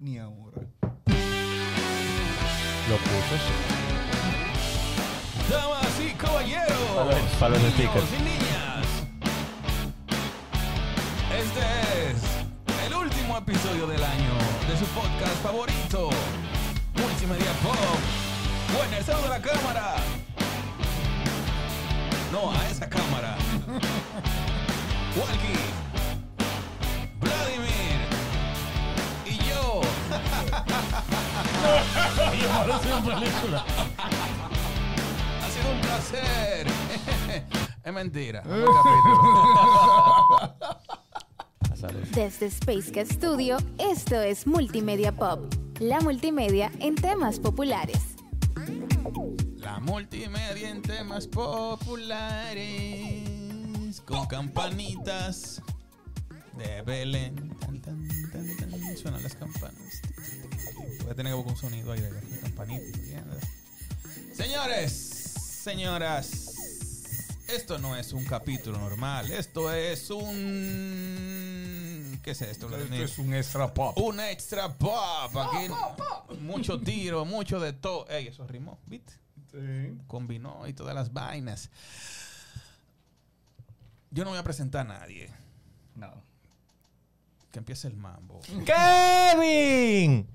ni ahora. Lo puso, sí. Damas y caballeros, Para los- stickers. y niñas. Este es el último episodio del año de su podcast favorito, Multimedia Pop. Bueno, el saludo a la cámara. No, a esa cámara. Walkie, Vladimir yo. Ha sido un placer. es mentira. Desde Space Cat Studio, esto es Multimedia Pop, la multimedia en temas populares. La multimedia en temas populares con campanitas de Belén. Tan, tan, Suenan las campanas. Voy a tener que buscar un sonido ahí de la campanita. Señores, señoras, esto no es un capítulo normal. Esto es un. ¿Qué es esto? Esto es un extra pop. Un extra pop. Aquí mucho tiro, mucho de todo. Ey, eso rimó, ¿viste? Sí. Combinó y todas las vainas. Yo no voy a presentar a nadie. No. Que empiece el mambo. ¡Kevin!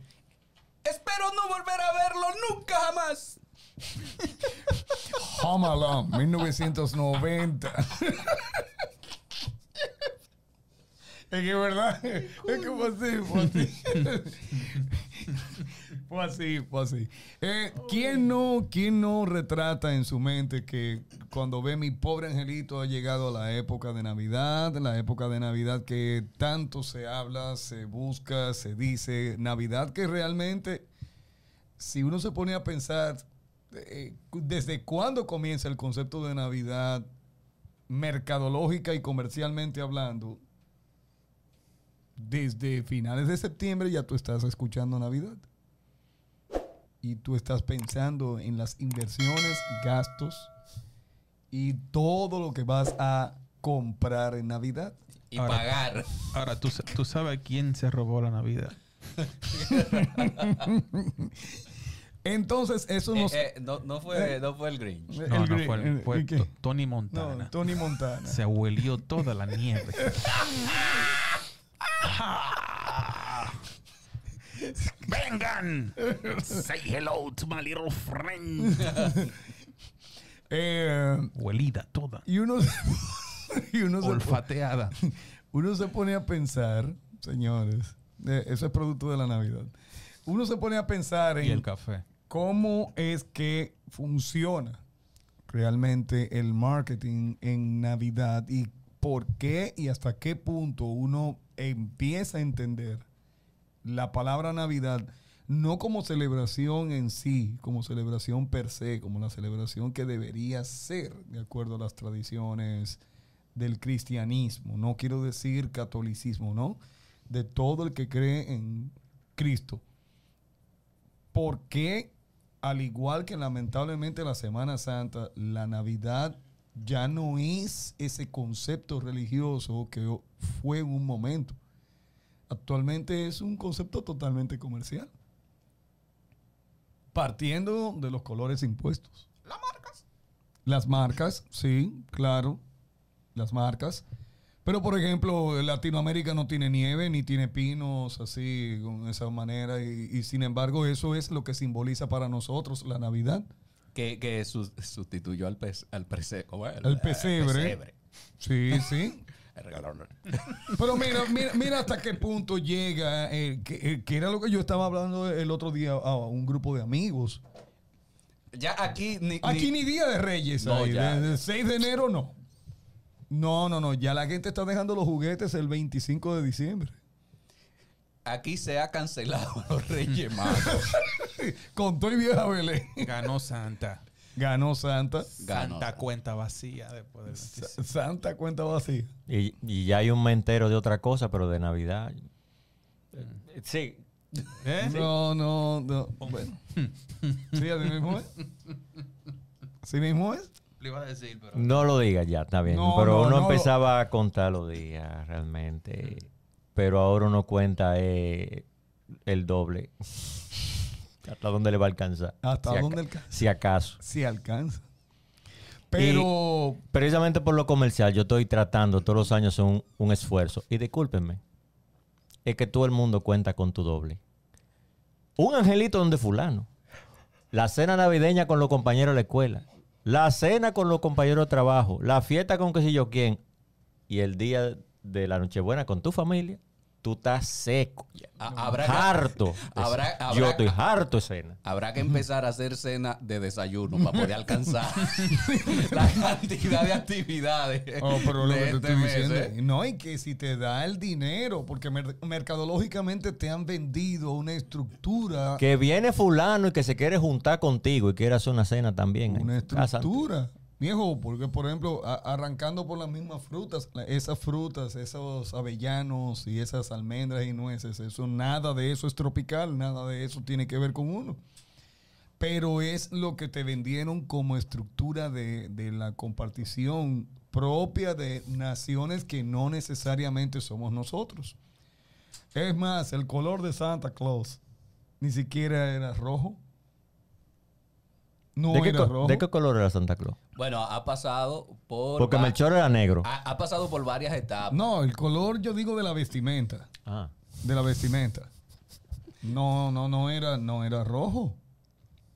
Espero no volver a verlo nunca jamás. Home Alone, 1990. Es que verdad, es que fue así, fue así. Fue así, fue así. Eh, ¿quién, no, ¿Quién no retrata en su mente que cuando ve mi pobre angelito ha llegado a la época de Navidad, la época de Navidad que tanto se habla, se busca, se dice, Navidad que realmente, si uno se pone a pensar, eh, ¿desde cuándo comienza el concepto de Navidad mercadológica y comercialmente hablando? Desde finales de septiembre ya tú estás escuchando Navidad. Y tú estás pensando en las inversiones, gastos y todo lo que vas a comprar en Navidad. y Ahora- pagar. Ahora, ¿tú, tú sabes quién se robó la Navidad. Entonces, eso Eh, nos... eh, no, no fue, no fue el Grinch. El No, no, Grinch, fue, el- Tony No, Montana. Tony Montana. Se huelió toda la nieve. Vengan. Say hello to my little friend. Eh, Huelida toda. y uno, se- y uno se, Olfateada. uno se pone a pensar, señores, eh, eso es producto de la Navidad. Uno se pone a pensar Y en el café. cómo es que funciona realmente el marketing en Navidad y por qué y hasta qué punto uno empieza a entender la palabra Navidad no como celebración en sí, como celebración per se, como la celebración que debería ser de acuerdo a las tradiciones del cristianismo. No quiero decir catolicismo, ¿no? De todo el que cree en Cristo. ¿Por qué, al igual que lamentablemente la Semana Santa, la Navidad ya no es ese concepto religioso que fue en un momento? Actualmente es un concepto totalmente comercial. Partiendo de los colores impuestos. Las marcas. Las marcas, sí, claro. Las marcas. Pero, por ejemplo, Latinoamérica no tiene nieve ni tiene pinos así, con esa manera. Y, y sin embargo, eso es lo que simboliza para nosotros la Navidad. Que, que sus- sustituyó al, pes- al prese- ¿cómo es? El pesebre. Sí, sí. Regalón. Pero mira, mira, mira hasta qué punto llega, eh, que, eh, que era lo que yo estaba hablando el otro día a un grupo de amigos. Ya aquí ni, Aquí ni Día de Reyes. No, hay. ya. Desde el 6 de enero no. No, no, no. Ya la gente está dejando los juguetes el 25 de diciembre. aquí se ha cancelado los Reyes Magos. Con todo y vieja Belén. Ganó Santa. Ganó Santa. Ganó. Santa cuenta vacía después del 25. Sa- Santa cuenta vacía. Y, y ya hay un mentero de otra cosa, pero de Navidad. Eh, Sí. ¿Eh? No, no, no. Bueno. Sí, así mismo es. Así mismo es. Lo iba a decir, pero. No lo digas ya, está bien. No, pero no, uno no. empezaba a contar los días realmente. Pero ahora uno cuenta eh, el doble. ¿Hasta dónde le va a alcanzar? ¿Hasta Si dónde alcanza? Si acaso. Si alcanza. Pero Precisamente por lo comercial, yo estoy tratando todos los años un, un esfuerzo. Y discúlpenme, es que todo el mundo cuenta con tu doble. Un angelito donde fulano. La cena navideña con los compañeros de la escuela. La cena con los compañeros de trabajo. La fiesta con qué sé yo quién. Y el día de la Nochebuena con tu familia, tú estás seco. Habrá, harto. habrá- habrá- yo estoy harto de cena. habrá que empezar a hacer cena de desayuno para poder alcanzar la cantidad de actividades. Oh, pero lo que te este estoy mes, diciendo, ¿eh? no, y que si te da el dinero, porque mer- mercadológicamente te han vendido una estructura, Que viene fulano y que se quiere juntar contigo y quiere hacer una cena también. una en casa. Viejo, porque por ejemplo, a- arrancando por las mismas frutas, esas frutas, esos avellanos y esas almendras y nueces, eso nada de eso es tropical, nada de eso tiene que ver con uno. Pero es lo que te vendieron como estructura de, de la compartición propia de naciones que no necesariamente somos nosotros. Es más, el color de Santa Claus ni siquiera era rojo. No ¿De, qué era rojo. de qué color era Santa Claus? Bueno, ha pasado por. Porque Melchor era negro. ha, ha pasado por varias etapas. No, el color yo digo de la vestimenta. Ah. De la vestimenta. No, no, no era, no era rojo.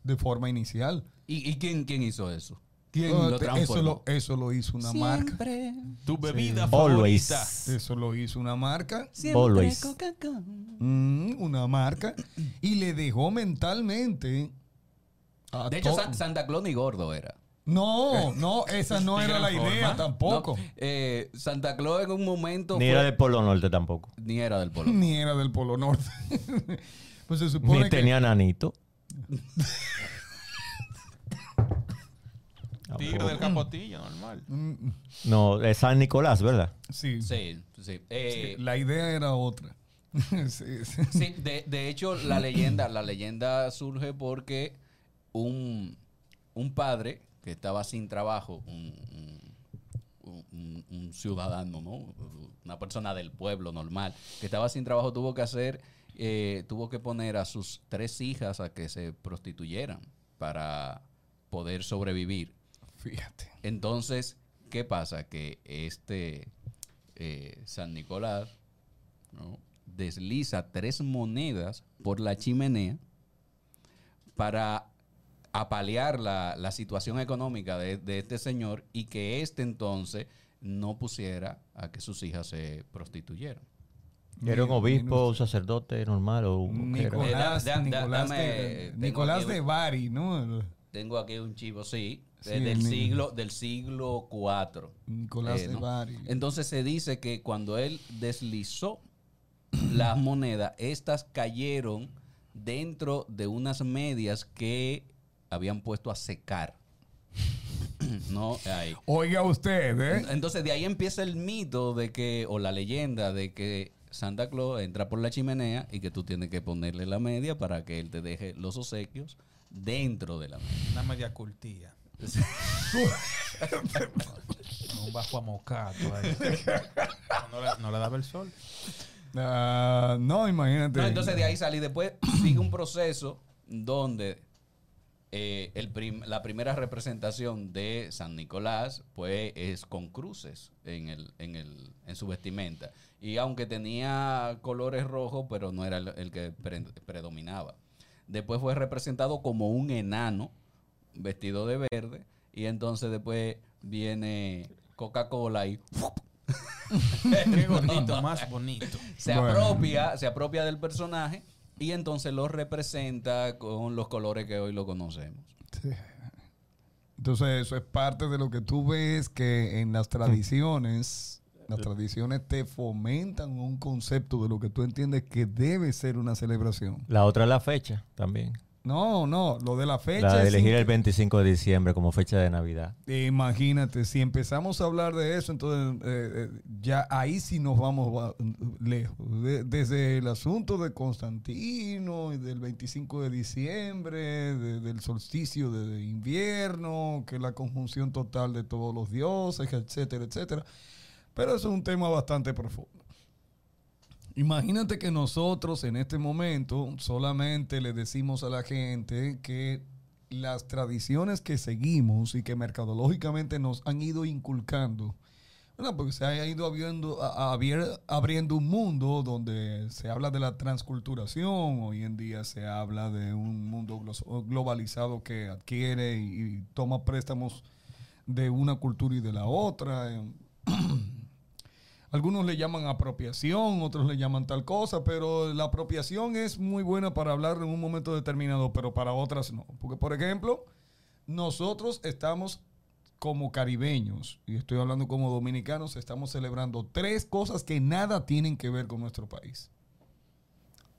De forma inicial. ¿Y, y quién, quién hizo eso? ¿Quién No, lo eso, transformó? lo, eso lo hizo una marca. Siempre, Tu bebida Always. favorita. Eso lo hizo una marca. siempre Always. Coca-Cola. Mm, una marca. Y le dejó mentalmente. a De hecho, Santa Claus ni gordo era. No, no, esa no era la idea forma. tampoco. No, eh, Santa Claus en un momento Ni fue- era del Polo Norte tampoco. ni era del polo. Ni era del Polo Norte. pues se supone Ni que. tenía nanito. Tigre del capotillo, normal. Mm, No, es San Nicolás, ¿verdad? sí. Sí, sí. Eh, La idea era otra. sí, sí. Sí, de, de hecho, la leyenda, la leyenda surge porque un, un padre que estaba sin trabajo, un, un- un- un ciudadano, ¿no? Una persona del pueblo normal, que estaba sin trabajo, tuvo que hacer, eh, tuvo que poner a sus tres hijas a que se prostituyeran para poder sobrevivir. Fíjate. Entonces, ¿qué pasa? Que este eh, San Nicolás ¿no? desliza tres monedas por la chimenea para apalear la, la situación económica de, de este señor y que éste entonces no pusiera a que sus hijas se prostituyeran. ¿Era un obispo, un sacerdote normal o un- qué era? Nicolás, da- da- Nicolás, dame, de, Nicolás aquí- de Bari, ¿no? Tengo aquí un chivo, sí, Sí, eh, del el- siglo del siglo IV. Nicolás Eh, de ¿no? Bari. Entonces se dice que cuando él deslizó las monedas, estas cayeron dentro de unas medias que habían puesto a secar. no, ahí. Oiga usted, ¿eh? Entonces de ahí empieza el mito de que, o la leyenda de que Santa Claus entra por la chimenea y que tú tienes que ponerle la media para que él te deje los obsequios dentro de la media. Una media cultilla. un bajo amocato ahí. No le, no le daba el sol. Ah, no, imagínate. No, entonces de ahí salí. Después sigue un proceso donde eh, el prim- la primera representación de San Nicolás pues es con cruces en, el, en, el, en su vestimenta. Y aunque tenía colores rojos, pero no era el, el que pre- predominaba. Después fue representado como un enano vestido de verde. Y entonces después viene Coca-Cola y Qué bonito, más bonito. se Bueno. apropia, se apropia del personaje y entonces lo representa con los colores que hoy lo conocemos. Entonces, eso es parte de lo que tú ves que en las tradiciones, las tradiciones te fomentan un concepto de lo que tú entiendes que debe ser una celebración. La otra es la fecha también. No, no, lo de la fecha. La de es elegir el inc- 25 de diciembre como fecha de Navidad. Imagínate, si empezamos a hablar de eso, entonces eh, eh, ya ahí sí nos vamos va- lejos. De- desde el asunto de Constantino y del 25 de diciembre, de- del solsticio de invierno, que la conjunción total de todos los dioses, etcétera, etcétera. Pero eso es un tema bastante profundo. Imagínate que nosotros en este momento solamente le decimos a la gente que las tradiciones que seguimos y que mercadológicamente nos han ido inculcando, bueno, porque se ha ido abriendo, un mundo donde se habla de la transculturación, hoy en día se habla de un mundo glo- globalizado que adquiere y toma préstamos de una cultura y de la otra. Algunos le llaman apropiación, otros le llaman tal cosa, pero la apropiación es muy buena para hablar en un momento determinado, pero para otras no. Porque, por ejemplo, nosotros estamos como caribeños, y estoy hablando como dominicanos, estamos celebrando tres cosas que nada tienen que ver con nuestro país.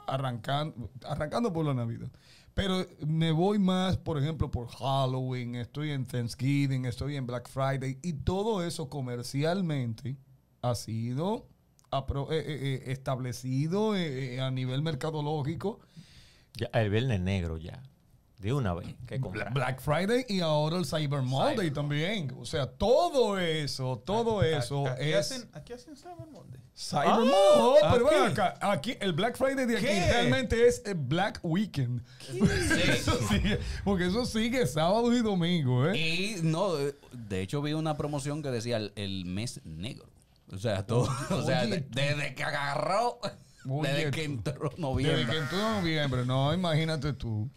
Arrancando, arrancando por la Navidad. Pero me voy más, por ejemplo, por Halloween, estoy en Thanksgiving, estoy en Black Friday, y todo eso comercialmente ha sido apro- eh, eh, eh, establecido eh, eh, a nivel mercadológico. Ya, el viernes negro ya. De una vez. ¿Qué? Black Friday y ahora el Cyber Monday también. O sea, todo eso, todo eso Aquí es hacen, aquí hacen Cyber Monday. Cyber Monday. Oh, pero aquí. ven acá, aquí el Black Friday de aquí ¿Qué? realmente es el Black Weekend. Eso sigue, porque eso sigue sábado y domingo, ¿eh? Y no, de hecho vi una promoción que decía el, el mes negro. O sea, todo, o sea, oye. de- desde que agarró, Oye, desde que entró Desde noviembre. que entró noviembre, no, imagínate tú.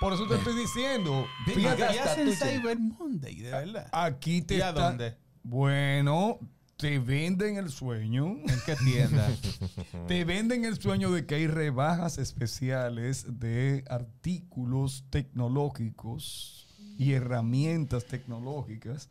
Por eso te estoy diciendo, fíjate, Aquí hasta hacen. Cyber Monday, de verdad. aquí te ¿Y a está- dónde? Bueno, te venden el sueño. ¿En qué tienda? Te venden el sueño de que hay rebajas especiales de artículos tecnológicos y herramientas tecnológicas.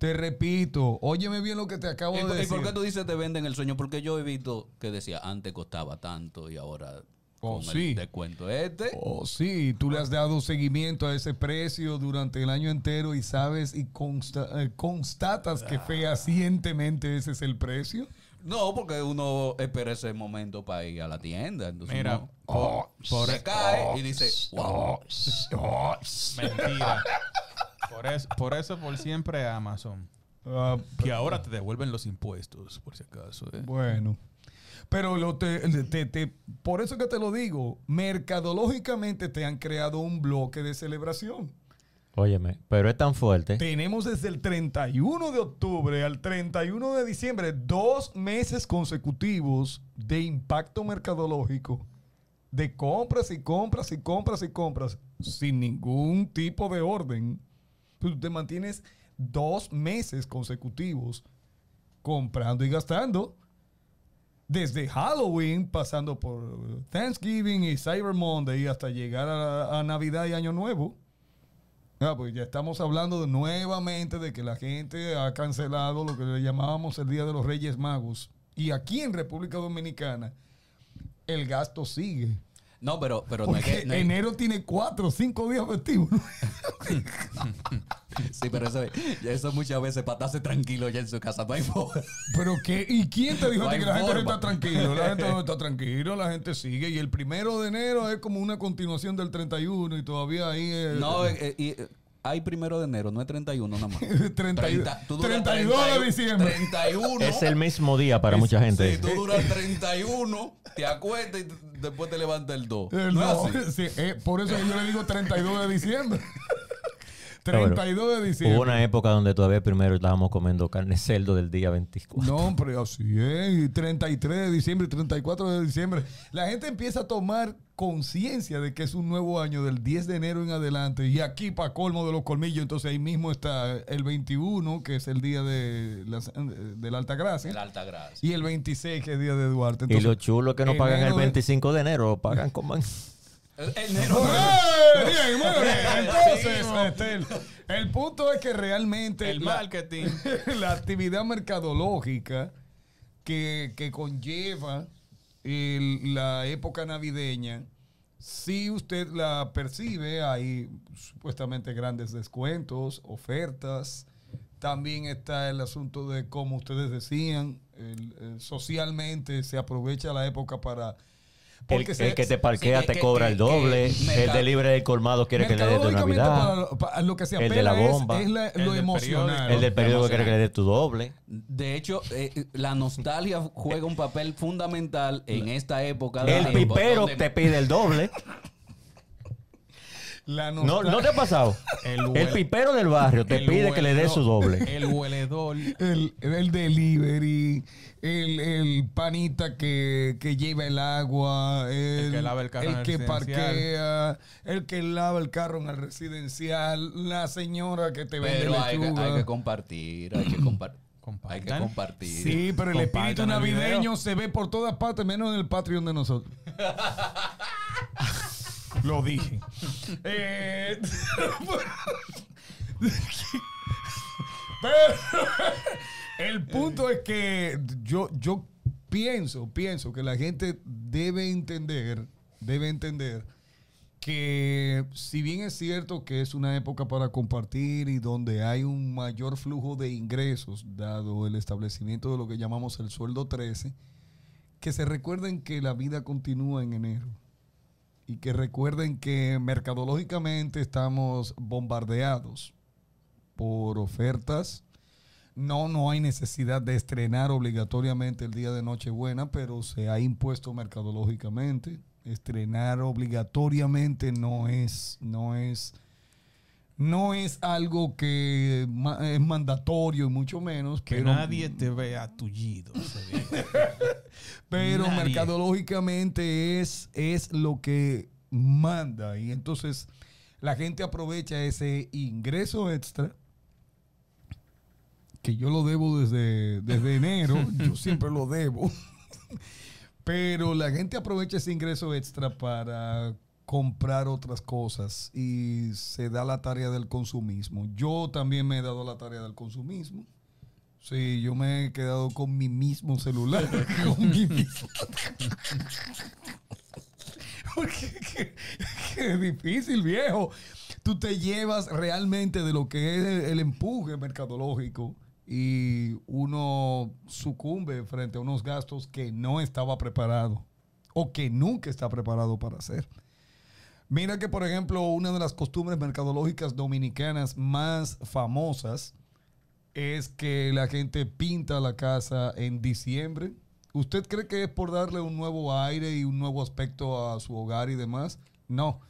Te repito, óyeme bien lo que te acabo ¿Y, de por- y decir. por qué tú dices te venden el sueño? Porque yo he visto que decía antes costaba tanto y ahora Oh, con sí. el descuento este. Oh, sí, tú le has dado seguimiento a ese precio durante el año entero y sabes y consta- eh, constatas que fehacientemente ese es el precio. No, porque uno espera ese momento para ir a la tienda. Entonces Mira, uno Oh, por, se cae y dice, wow. mentira. Por eso, por eso por siempre Amazon. Ah, Que ahora te devuelven los impuestos, por si acaso. ¿eh? Bueno. Pero lo te- te- te- por eso que te lo digo, mercadológicamente te han creado un bloque de celebración. Óyeme, pero es tan fuerte. Tenemos desde el 31 de octubre al 31 de diciembre dos meses consecutivos de impacto mercadológico, de compras y compras y compras y compras, sin ningún tipo de orden. Tú te mantienes dos meses consecutivos comprando y gastando. Desde Halloween, pasando por Thanksgiving y Cyber Monday, hasta llegar a, Navidad y Año Nuevo. Ah, pues ya estamos hablando nuevamente de que la gente ha cancelado lo que le llamábamos el Día de los Reyes Magos. Y aquí en República Dominicana, el gasto sigue. No, pero, pero no es que. no es- enero tiene cuatro o cinco días festivos. sí, pero eso, eso muchas veces para estarse tranquilo ya en su casa. No hay forma. Pero qué, ¿y quién te dijo No a ti hay que la gente no está tranquilo? La gente no está tranquilo, la gente sigue. Y el primero de enero es como una continuación del 31 y todavía ahí es... No, eh, eh, y, eh, hay primero de enero, no es 31 nada más. 30 Treinta- tú duras 32 de 31, diciembre. 31. Es el mismo día para mucha gente. Sí, tú duras 31, te acuestas y después te levantas el 2. Eh, no, no, es así. sí, eh, por eso yo le digo 32 de diciembre. pero 32 de diciembre. Hubo una época donde todavía primero estábamos comiendo carne cerdo del día 24. No, hombre, así es. Y 33 de diciembre, 34 de diciembre. La gente empieza a tomar conciencia de que es un nuevo año del 10 de enero en adelante. Y aquí, para colmo de los colmillos, entonces ahí mismo está el 21, que es el día de la, de la Alta Gracia. El alta gracia. Y el 26, que es el día de Duarte. y lo chulo es que no pagan el enero es- 25 de enero, lo pagan como... en- El- enero. Bien, muy bien. Entonces, Sí, este, el, el punto es que realmente El la- marketing. la actividad mercadológica que, que conlleva el- la época navideña, si usted la percibe, hay supuestamente grandes descuentos, ofertas. También está el asunto de, como ustedes decían, el- socialmente se aprovecha la época para El, que te parquea sí, te que- cobra que- el doble. que el mercado- delivery del colmado quiere que le dé tu Navidad. para- para lo que se El de apela la es- bomba. es, la- El lo del emocional. periódico. El del periódico quiere que le dé tu doble. De hecho, eh, la nostalgia juega un papel fundamental en esta época. de El tiempo pipero donde- te pide el doble. La No, ¿No te ha pasado? El pipero del barrio te el pide que le dé su doble. El hueledor. el, el delivery, el, el panita que, que lleva el agua, el, que lava el carro en el que residencial. parquea, el que lava el carro en el residencial, la señora que te vende Pero hay que, lechuga. hay que compartir, hay que, compar- Compartan. hay que compartir. Sí, pero el espíritu el navideño se ve por todas partes, menos en el Patreon de nosotros. Lo dije. Eh, pero el punto es que yo, yo pienso, pienso que la gente debe entender, debe entender que si bien es cierto que es una época para compartir y donde hay un mayor flujo de ingresos, dado el establecimiento de lo que llamamos el sueldo 13, que se recuerden que la vida continúa en enero y que recuerden que mercadológicamente estamos bombardeados por ofertas. No, no hay necesidad de estrenar obligatoriamente el día de Nochebuena, pero se ha impuesto mercadológicamente. Estrenar obligatoriamente no es, no es, no es algo que es mandatorio y mucho menos. Que pero, nadie te vea tullido. pero Nadie. mercadológicamente es, es lo que manda. Y entonces la gente aprovecha ese ingreso extra, que yo lo debo desde, desde enero, yo siempre lo debo. Pero la gente aprovecha ese ingreso extra para comprar otras cosas y se da la tarea del consumismo. Yo también me he dado la tarea del consumismo. Sí, yo me he quedado con mi mismo celular. con mi mismo. Porque difícil, viejo. Tú te llevas realmente de lo que es el empuje mercadológico y uno sucumbe frente a unos gastos que no estaba preparado o que nunca está preparado para hacer. Mira que, por ejemplo, una de las costumbres mercadológicas dominicanas más famosas es que la gente pinta la casa en diciembre. ¿Usted cree que es por darle un nuevo aire y un nuevo aspecto a su hogar y demás? No.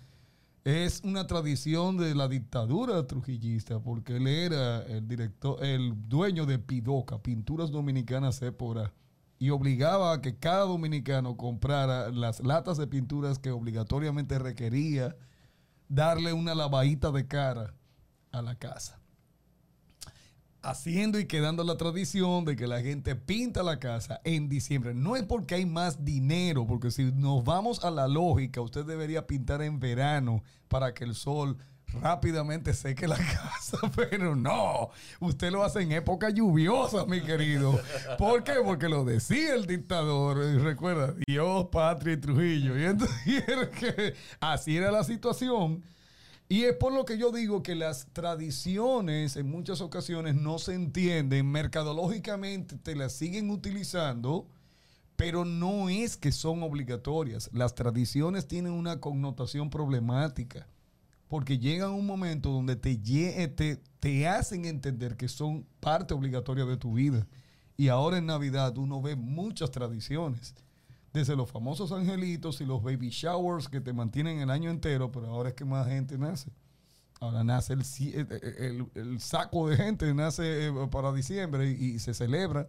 Es una tradición de la dictadura trujillista, porque él era el director, el dueño de Pidoca, Pinturas Dominicanas Sépora, y obligaba a que cada dominicano comprara las latas de pinturas que obligatoriamente requería darle una lavadita de cara a la casa haciendo y quedando la tradición de que la gente pinta la casa en diciembre. No es porque hay más dinero, porque si nos vamos a la lógica, usted debería pintar en verano para que el sol rápidamente seque la casa, pero no, usted lo hace en época lluviosa, mi querido. ¿Por qué? Porque lo decía el dictador, eh, recuerda, Dios, patria y Trujillo. Y entonces así era la situación. Y es por lo que yo digo que las tradiciones en muchas ocasiones no se entienden, mercadológicamente te las siguen utilizando, pero no es que son obligatorias. Las tradiciones tienen una connotación problemática, porque llegan un momento donde te, lle- te, te hacen entender que son parte obligatoria de tu vida. Y ahora en Navidad uno ve muchas tradiciones desde los famosos angelitos y los baby showers que te mantienen el año entero, pero ahora es que más gente nace. Ahora nace el, el- el- el saco de gente, nace eh, para diciembre y, y se celebra,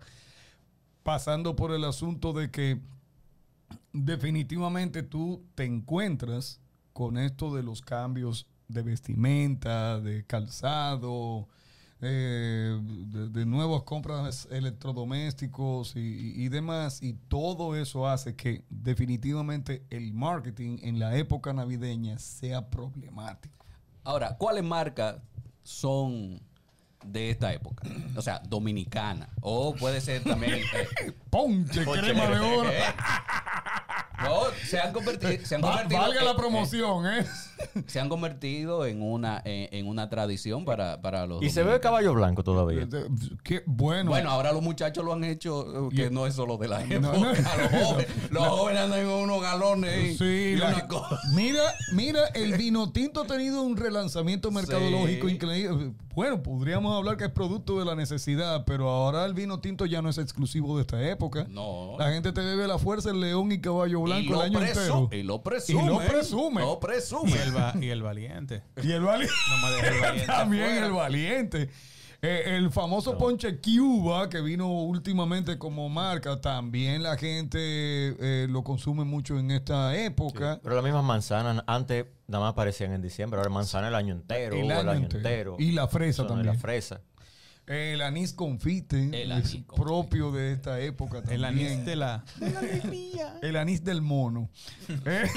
pasando por el asunto de que definitivamente tú te encuentras con esto de los cambios de vestimenta, de calzado, eh, de, de nuevas compras electrodomésticos y, y- y demás, y todo eso hace que definitivamente el marketing en la época navideña sea problemático. Ahora, ¿cuáles marcas son de esta época? O sea, dominicana. O puede ser también. eh, Ponche, crema de oro. no, se han convertido. Se han Va- convertido valga eh, la promoción, ¿eh? se han convertido en una, en, en una tradición para, para los. Y se ve dominicanos. caballo blanco todavía. Qué bueno. Bueno, ahora los muchachos lo han hecho, eh, que Y- no es solo de la época. No, no. Los jóvenes, los jóvenes andan en unos galones. Sí, y la- una cosa. mira, mira, el vino tinto ha tenido un relanzamiento mercadológico Sí. increíble. Bueno, podríamos hablar que es producto de la necesidad, pero ahora el vino tinto ya no es exclusivo de esta época. No. La gente te bebe la fuerza, el león y caballo blanco y el lo, año entero. y lo presume. Y lo presume. Lo presume. Y el, va- y el valiente. Y el valiente. No me dejes el valiente También afuera. el valiente. Eh, el famoso ponche Cuba, que vino últimamente como marca, también la gente eh, lo consume mucho en esta época. Pero las mismas manzanas antes nada más aparecían en diciembre, ahora manzana el año entero, El año entero. entero. Y la fresa Eso, ¿no? Y también. la fresa. El anís confite El es anís confite. propio de esta época también. El anís de la... El anís del mono. Eh,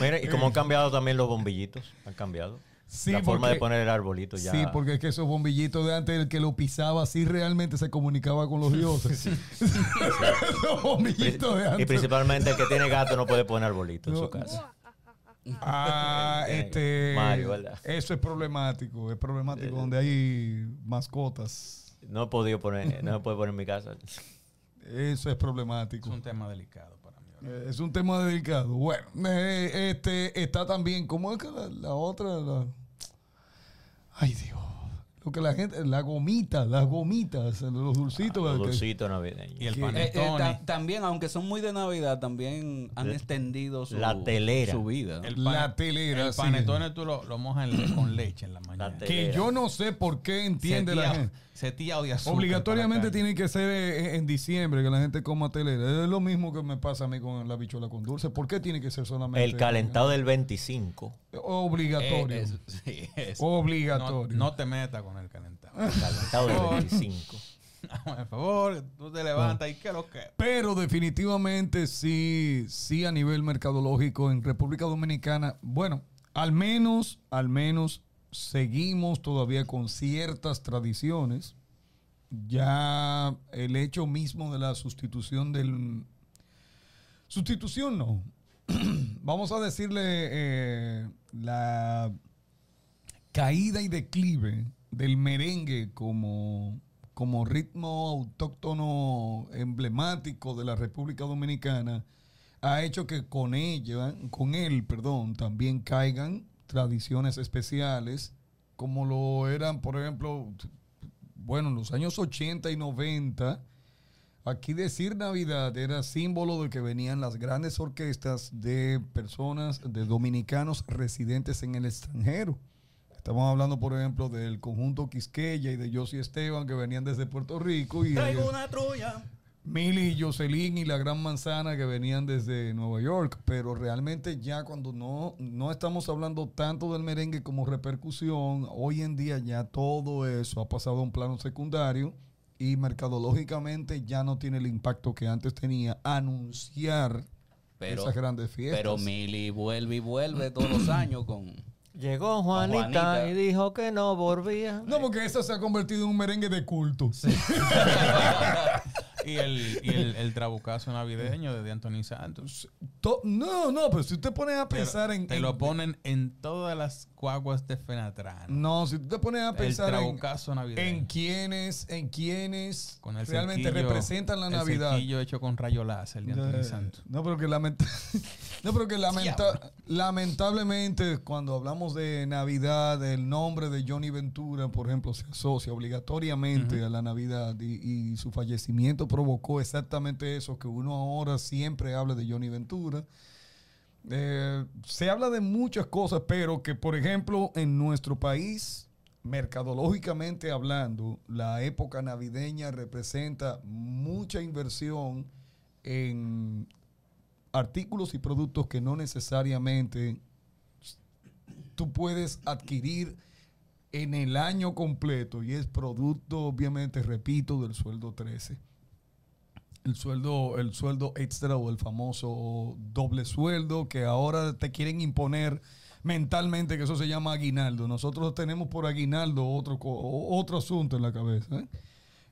mira, y como han cambiado también los bombillitos, han cambiado. Sí, la forma porque- de poner el arbolito ya. Sí, porque es que esos bombillitos de antes, el que lo pisaba, sí realmente se comunicaba con los dioses. esos bombillitos de Y antes. principalmente el que tiene gato no puede poner arbolito en su casa. Ah, este. Mario, ¿verdad? Eso es problemático. Es problemático donde hay mascotas. No he podido poner, no se puede poner en mi casa. Eso es problemático. Es un tema delicado para mí. Eh, Es un tema delicado. Bueno, eh, este está también, ¿cómo es que la, la otra? la- Ay, Dios. Lo que la gente, la gomita, las gomitas, los dulcitos. Los que- dulcitos navideños. Y el. Eh, eh, ta- también, aunque son muy de Navidad, también han La- extendido su, la telera. su vida. El La telera, El sí. panetone tú lo, lo mojas en con leche en la mañana. que yo no sé por qué entiende la gente. setía o de azúcar Obligatoriamente tiene que ser eh, en diciembre que la gente coma telera. Es lo mismo que me pasa a mí con la bichola con dulce. ¿Por qué tiene que ser solamente El calentado del 25. Obligatorio? Eh, es- sí, es- No, obligatorio. no te metas con el calentado. El calentado del 25. Por favor, tú te levantas y qué lo que. Pero definitivamente sí, sí a nivel mercadológico en República Dominicana, bueno, al menos, al menos seguimos todavía con ciertas tradiciones. Ya el hecho mismo de la sustitución del... Sustitución no. Vamos a decirle eh, la caída y declive del merengue como, como ritmo autóctono emblemático de la República Dominicana ha hecho que con ella, con él, perdón, también caigan tradiciones especiales como lo eran, por ejemplo, bueno, en los años 80 y 90, aquí decir Navidad era símbolo de que venían las grandes orquestas de personas, de dominicanos residentes en el extranjero. Estamos hablando, por ejemplo, del conjunto Quisqueya y de Josie Esteban que venían desde Puerto Rico y Traigo una trulla. Mili y Jocelyn y la Gran Manzana que venían desde Nueva York, pero realmente ya cuando no, no estamos hablando tanto del merengue como repercusión, hoy en día ya todo eso ha pasado a un plano secundario y mercadológicamente ya no tiene el impacto que antes tenía anunciar pero, esas grandes fiestas. pero Mili vuelve y vuelve todos los años con... Llegó Juanita, Juanita. y dijo que no volvía. no, porque eso se ha convertido en un merengue de culto. Y el, y el, el trabucazo navideño de Anthony Santos. To- no, no, pero si usted pone a pensar en... Te en- lo ponen en todas las guaguas de Fenatrano. No, si tú te pones a el pensar en... en quienes, en quienes Con el realmente representan la el Navidad. cerquillo hecho con rayo láser, el de Anthony Eh, Santos. No, pero que lamenta- no, pero que lamenta- lamentablemente cuando hablamos de Navidad, el nombre de Johnny Ventura, por ejemplo, se asocia obligatoriamente a la Navidad y, y su fallecimiento provocó exactamente eso, que uno ahora siempre habla de Johnny Ventura. Eh, se habla de muchas cosas, pero que, por ejemplo, en nuestro país, mercadológicamente hablando, la época navideña representa mucha inversión en artículos y productos que no necesariamente tú puedes adquirir en el año completo y es producto, obviamente, repito, del sueldo 13 el sueldo, el sueldo extra o el famoso doble sueldo que ahora te quieren imponer mentalmente que eso se llama aguinaldo. Nosotros tenemos por aguinaldo otro, otro asunto en la cabeza. ¿eh?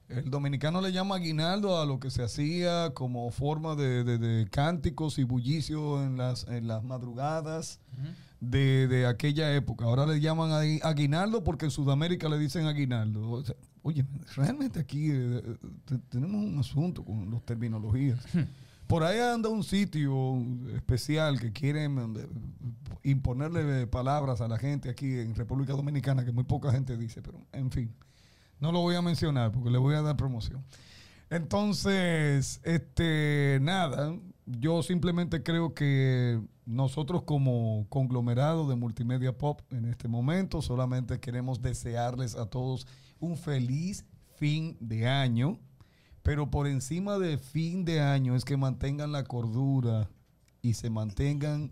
El dominicano le llama aguinaldo a lo que se hacía como forma de, de- de cánticos y bullicio en las, en las madrugadas de, de aquella época. Ahora le llaman agui- aguinaldo porque en Sudamérica le dicen aguinaldo. O sea, oye, realmente aquí eh, te- tenemos un asunto con las terminologías. Por ahí anda un sitio especial que quieren eh, imponerle palabras a la gente aquí en República Dominicana que muy poca gente dice, pero en fin, no lo voy a mencionar porque le voy a dar promoción. Entonces, este, nada, yo simplemente creo que nosotros como conglomerado de multimedia pop en este momento solamente queremos desearles a todos un feliz fin de año, pero por encima de fin de año es que mantengan la cordura y se mantengan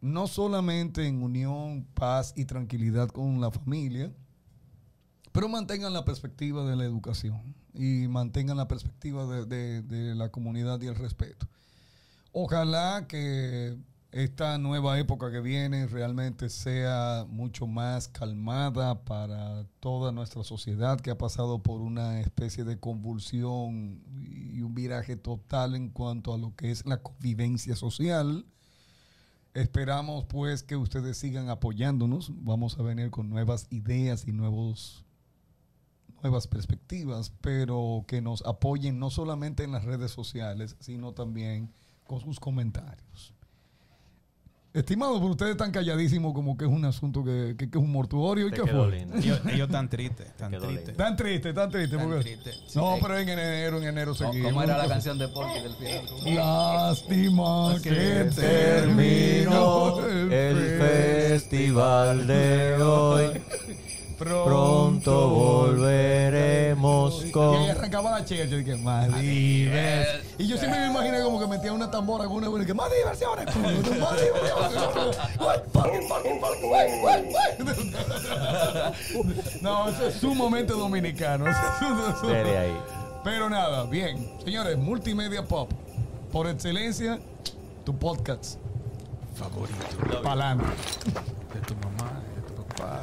no solamente en unión, paz y tranquilidad con la familia, pero mantengan la perspectiva de la educación y mantengan la perspectiva de, de- la comunidad y el respeto. Ojalá que esta nueva época que viene realmente sea mucho más calmada para toda nuestra sociedad que ha pasado por una especie de convulsión y un viraje total en cuanto a lo que es la convivencia social. Esperamos pues que ustedes sigan apoyándonos. Vamos a venir con nuevas ideas y nuevos nuevas perspectivas, pero que nos apoyen no solamente en las redes sociales, sino también con sus comentarios. Estimados, pero ustedes están calladísimos como que es un asunto que, que- que es un mortuorio. ¿Y qué fue? lindo. Ellos, ellos tan tristes, tan tristes. Tan triste, tan triste. Tan porque- triste. No, pero en enero, en enero ¿Cómo- seguimos. ¿Cómo era la canción de Porky del final? Lástima que Que terminó el festival de hoy. Pronto volveremos Y con. ahí arrancaba la y que más divers. Y yo siempre me imaginé como que metía una tambora con una y que más diversiones. Más diversiones. No, eso es dominicano. Eso es- Desde ahí. Pero nada, bien. Señores, Multimedia Pop. Por excelencia, tu podcast Favorito Palante. de tu mamá,